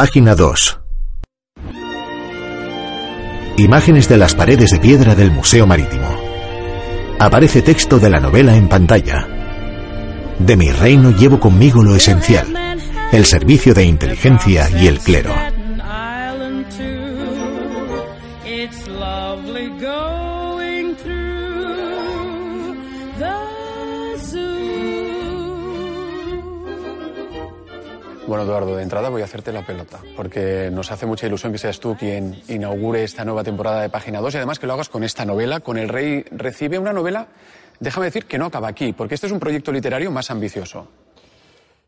Página 2. Imágenes de las paredes de piedra del Museo Marítimo. Aparece texto de la novela en pantalla. De mi reino llevo conmigo lo esencial, el servicio de inteligencia y el clero. Bueno, Eduardo, de entrada voy a hacerte la pelota, porque nos hace mucha ilusión que seas tú quien inaugure esta nueva temporada de Página 2 y además que lo hagas con esta novela, con El Rey Recibe, una novela, déjame decir, que no acaba aquí, porque este es un proyecto literario más ambicioso.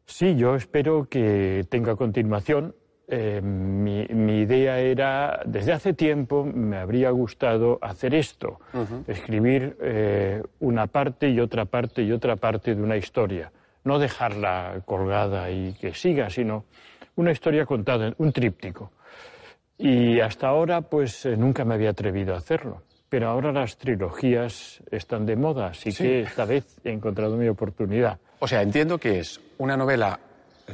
Sí, yo espero que tenga continuación. Eh, mi, mi idea era, desde hace tiempo me habría gustado hacer esto, escribir eh, una parte y otra parte y otra parte de una historia, no dejarla colgada y que siga, sino una historia contada, un tríptico. Y hasta ahora, pues eh, nunca me había atrevido a hacerlo. Pero ahora las trilogías están de moda, así Sí. que esta vez he encontrado mi oportunidad. O sea, entiendo que es una novela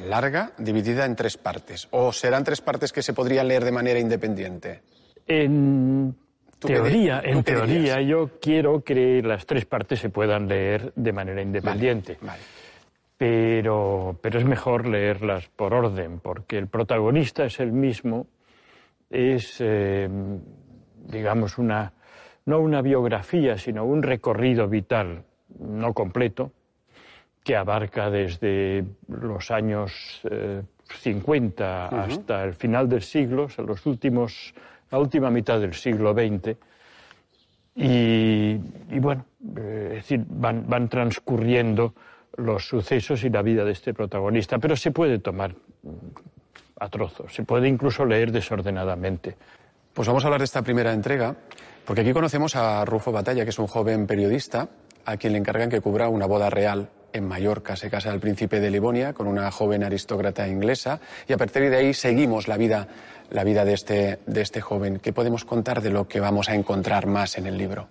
larga, dividida en tres partes, o serán tres partes que se podrían leer de manera independiente. En ¿Tú qué teoría, en teoría, yo quiero que las tres partes se puedan leer de manera independiente. Vale. Pero, pero es mejor leerlas por orden, porque el protagonista es el mismo, es, eh, digamos, una, no una biografía, sino un recorrido vital, no completo, que abarca desde los años eh, 50 hasta el final del siglo, o sea, los últimos, la última mitad del siglo XX. Y, y bueno, eh, es decir, van, van transcurriendo los sucesos y la vida de este protagonista, pero se puede tomar a trozos, se puede incluso leer desordenadamente. Pues vamos a hablar de esta primera entrega, porque aquí conocemos a Rufo Batalla, que es un joven periodista a quien le encargan que cubra una boda real en Mallorca. Se casa el príncipe de Livonia con una joven aristócrata inglesa y a partir de ahí seguimos la vida, la vida de, este, de este joven. ¿Qué podemos contar de lo que vamos a encontrar más en el libro?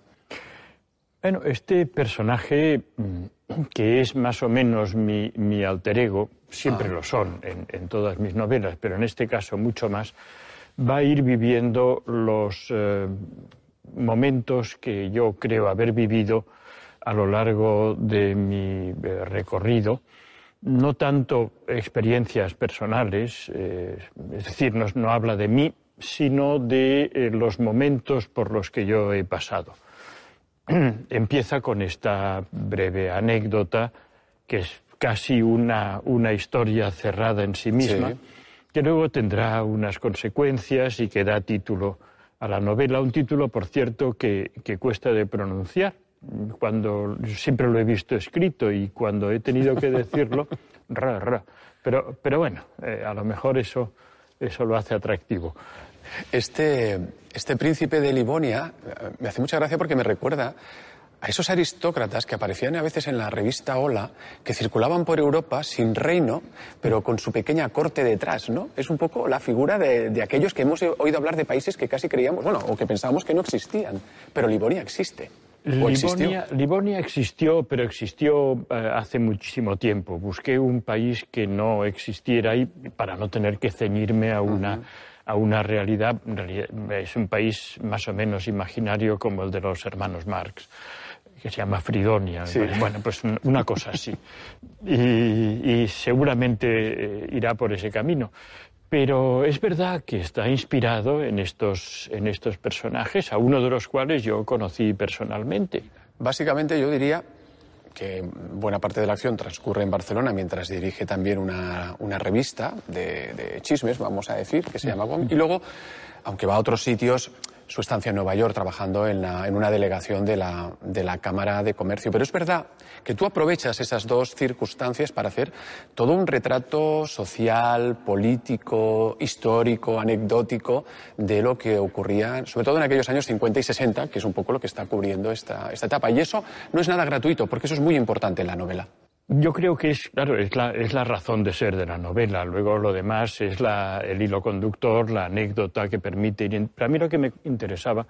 Bueno, este personaje, mm, que es más o menos mi, mi alter ego, siempre lo son en, en todas mis novelas, pero en este caso mucho más, va a ir viviendo los eh, momentos que yo creo haber vivido a lo largo de mi eh, recorrido, no tanto experiencias personales, eh, es decir, no, no habla de mí, sino de los momentos por los que yo he pasado empieza con esta breve anécdota, que es casi una, una historia cerrada en sí misma, Sí. que luego tendrá unas consecuencias y que da título a la novela, un título, por cierto, que, que cuesta de pronunciar. Cuando siempre lo he visto escrito y cuando he tenido que decirlo, ra, ra. Pero, pero bueno, eh, a lo mejor eso, eso lo hace atractivo. Este, este príncipe de Livonia eh, me hace mucha gracia porque me recuerda a esos aristócratas que aparecían a veces en la revista Hola, que circulaban por Europa sin reino, pero con su pequeña corte detrás, ¿no? Es un poco la figura de, de aquellos que hemos oído hablar de países que casi creíamos, bueno, o que pensábamos que no existían, pero Livonia existe. ¿O existió? Livonia, Livonia existió, pero existió eh, hace muchísimo tiempo. Busqué un país que no existiera ahí para no tener que ceñirme a una, a una realidad. Es un país más o menos imaginario como el de los hermanos Marx, que se llama Fridonia. Sí. Bueno, pues un- una cosa así. Y, y seguramente eh, irá por ese camino. Pero es verdad que está inspirado en estos, en estos personajes, a uno de los cuales yo conocí personalmente. Básicamente yo diría que buena parte de la acción transcurre en Barcelona mientras dirige también una, una revista de, de chismes, vamos a decir, que se llama GOM. Y luego, aunque va a otros sitios, su estancia en Nueva York trabajando en, en una delegación de la, de la, Cámara de Comercio. Pero es verdad que tú aprovechas esas dos circunstancias para hacer todo un retrato social, político, histórico, anecdótico de lo que ocurría, sobre todo en aquellos años 50 y 60, que es un poco lo que está cubriendo esta, esta etapa. Y eso no es nada gratuito, porque eso es muy importante en la novela. Yo creo que es, claro, es la, es la razón de ser de la novela. Luego lo demás es la, el hilo conductor, la anécdota que permite. Para mí lo que me interesaba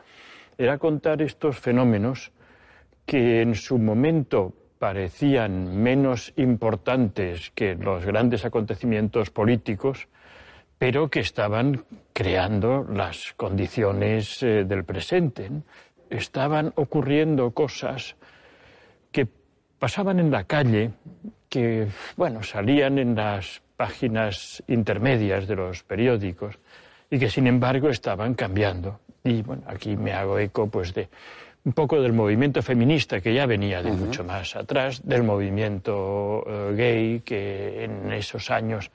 era contar estos fenómenos que en su momento parecían menos importantes que los grandes acontecimientos políticos, pero que estaban creando las condiciones eh, del presente. Estaban ocurriendo cosas pasaban en la calle, que, bueno, salían en las páginas intermedias de los periódicos y que, sin embargo, estaban cambiando. Y, bueno, aquí me hago eco, pues, de un poco del movimiento feminista que ya venía de mucho más atrás, del movimiento eh, gay que en esos años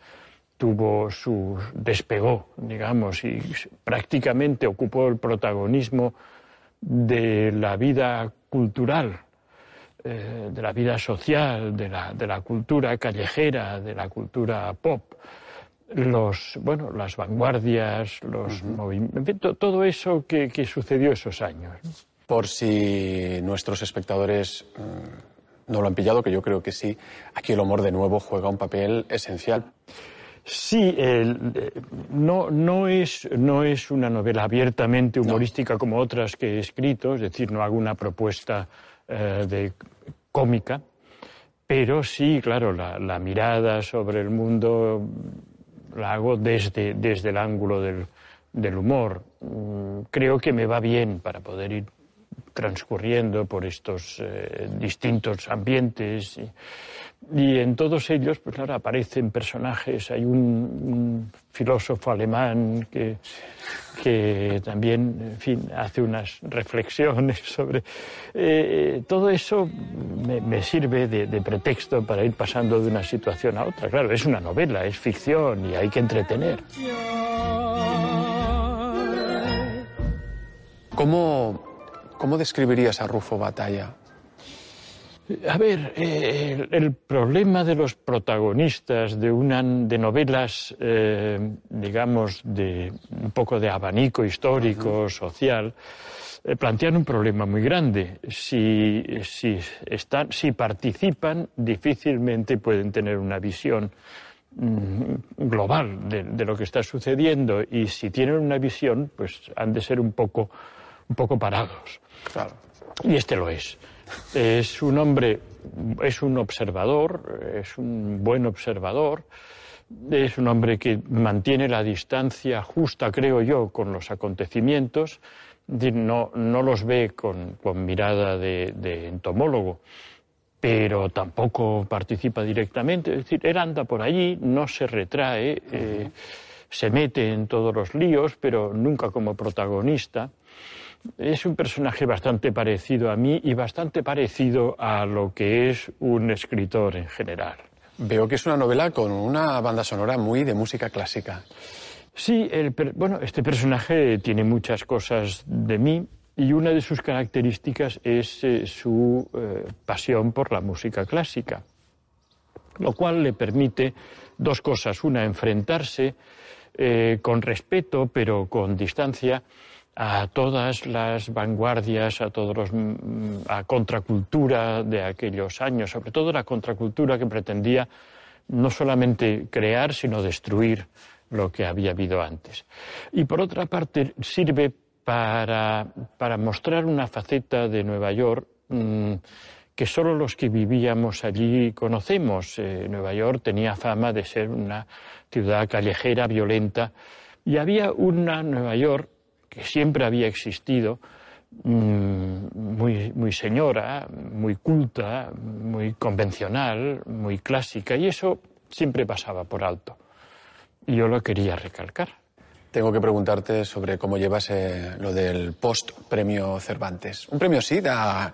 tuvo su despegó, digamos, y prácticamente ocupó el protagonismo de la vida cultural eh, de la vida social, de la, de la, cultura callejera, de la cultura pop, los, bueno, las vanguardias, los movimientos, todo eso que, que, sucedió esos años. Por si nuestros espectadores mm, no lo han pillado, que yo creo que sí, aquí el humor de nuevo juega un papel esencial. Sí, el, no, no, es, no es una novela abiertamente humorística no. como otras que he escrito, es decir, no hago una propuesta eh, de cómica, pero sí, claro, la, la, mirada sobre el mundo la hago desde, desde el ángulo del, humor. Mm, creo que me va bien para poder ir transcurriendo por estos eh, distintos ambientes y, en todos ellos, pues claro, aparecen personajes. Hay un, filósofo alemán que, que, también, hace unas reflexiones sobre eh, todo eso. Me, me sirve de, de, pretexto para ir pasando de una situación a otra. Claro, es una novela, es ficción y hay que entretener. ¿Cómo ¿Cómo describirías a Rufo Batalla? A ver, eh, el, el, problema de los protagonistas de, una, de novelas, eh, digamos, de un poco de abanico histórico, uh -huh. social, eh, plantean un problema muy grande. Si, si, están, si participan, difícilmente pueden tener una visión mm, global de, de, lo que está sucediendo y si tienen una visión, pues han de ser un poco, un poco parados. Claro. Y este lo es. Es un hombre, es un observador, es un buen observador, es un hombre que mantiene la distancia justa, creo yo, con los acontecimientos, no, no los ve con, con mirada de, de, entomólogo, pero tampoco participa directamente. Es decir, él anda por allí, no se retrae, eh, se mete en todos los líos, pero nunca como protagonista es un personaje bastante parecido a mí y bastante parecido a lo que es un escritor en general. Veo que es una novela con una banda sonora muy de música clásica. Sí, el, bueno, este personaje tiene muchas cosas de mí y una de sus características es eh, su eh, pasión por la música clásica, lo cual le permite dos cosas. Una, enfrentarse eh, con respeto pero con distancia a todas las vanguardias, a todos los mm, a contracultura de aquellos años, sobre todo la contracultura que pretendía no solamente crear, sino destruir lo que había habido antes. Y por otra parte, sirve para, para mostrar una faceta de Nueva York mmm, que solo los que vivíamos allí conocemos. Eh, Nueva York tenía fama de ser una ciudad callejera, violenta, y había una Nueva York que siempre había existido, mm, muy, muy señora, muy culta, muy convencional, muy clásica, y eso siempre pasaba por alto. Y yo lo quería recalcar. Tengo que preguntarte sobre cómo llevas eh, lo del post-premio Cervantes. Un premio sí da,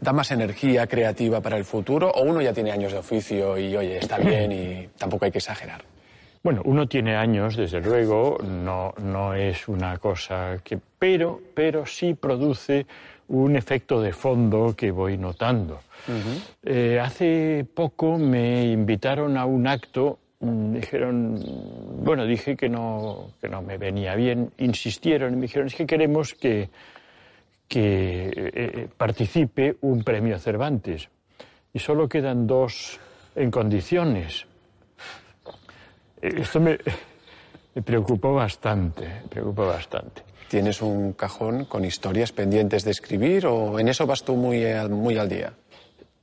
da más energía creativa para el futuro o uno ya tiene años de oficio y, oye, está bien y tampoco hay que exagerar. Bueno, uno tiene años, desde luego, no, no es una cosa que. Pero, pero sí produce un efecto de fondo que voy notando. Eh, hace poco me invitaron a un acto, mm, dijeron, bueno, dije que no, que no me venía bien, insistieron y me dijeron, es que queremos que, que eh, eh, participe un premio Cervantes. Y solo quedan dos en condiciones. Esto me, me preocupó bastante, me preocupó bastante. ¿Tienes un cajón con historias pendientes de escribir o en eso vas tú muy, muy al día?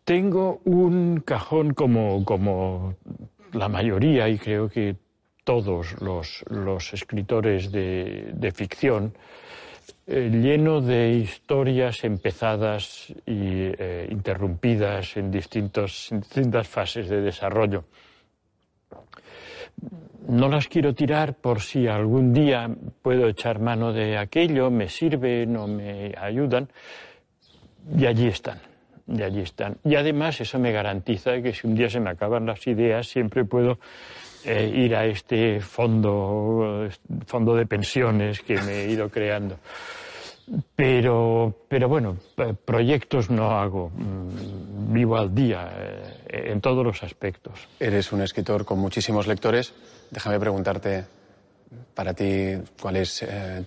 Tengo un cajón como, como la mayoría y creo que todos los, los escritores de, de ficción, eh, lleno de historias empezadas y eh, interrumpidas en, distintos, en distintas fases de desarrollo no las quiero tirar por si algún día puedo echar mano de aquello, me sirven o me ayudan, y allí están, y allí están. Y además eso me garantiza que si un día se me acaban las ideas, siempre puedo eh, ir a este fondo, fondo de pensiones que me he ido creando. Pero, pero bueno, eh, proyectos no hago, mm, vivo al día eh, en todos los aspectos. Eres un escritor con muchísimos lectores. Déjame preguntarte para ti cuál es eh,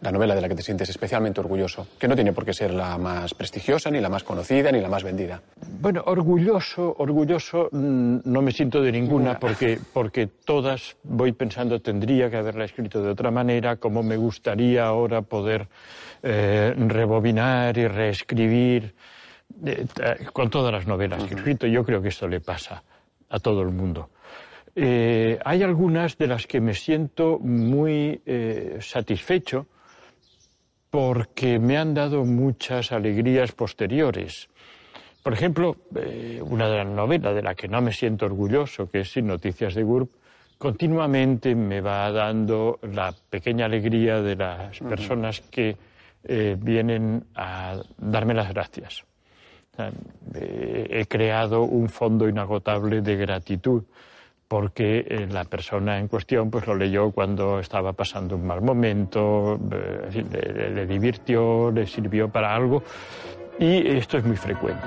la novela de la que te sientes especialmente orgulloso, que no tiene por qué ser la más prestigiosa, ni la más conocida, ni la más vendida. Bueno, orgulloso, orgulloso mm, no me siento de ninguna porque, porque todas voy pensando tendría que haberla escrito de otra manera, como me gustaría ahora poder eh, rebobinar y reescribir eh, con todas las novelas que he escrito. Yo creo que esto le pasa a todo el mundo. Eh, hay algunas de las que me siento muy satisfecho porque me han dado muchas alegrías posteriores. Por ejemplo, una de las novelas de la que no me siento orgulloso, que es Sin Noticias de GURB, continuamente me va dando la pequeña alegría de las personas que eh, vienen a darme las gracias. he creado un fondo inagotable de gratitud porque eh, la persona en cuestión pues lo leyó cuando estaba pasando un mal momento, eh, le divirtió, le sirvió para algo y esto es muy frecuente.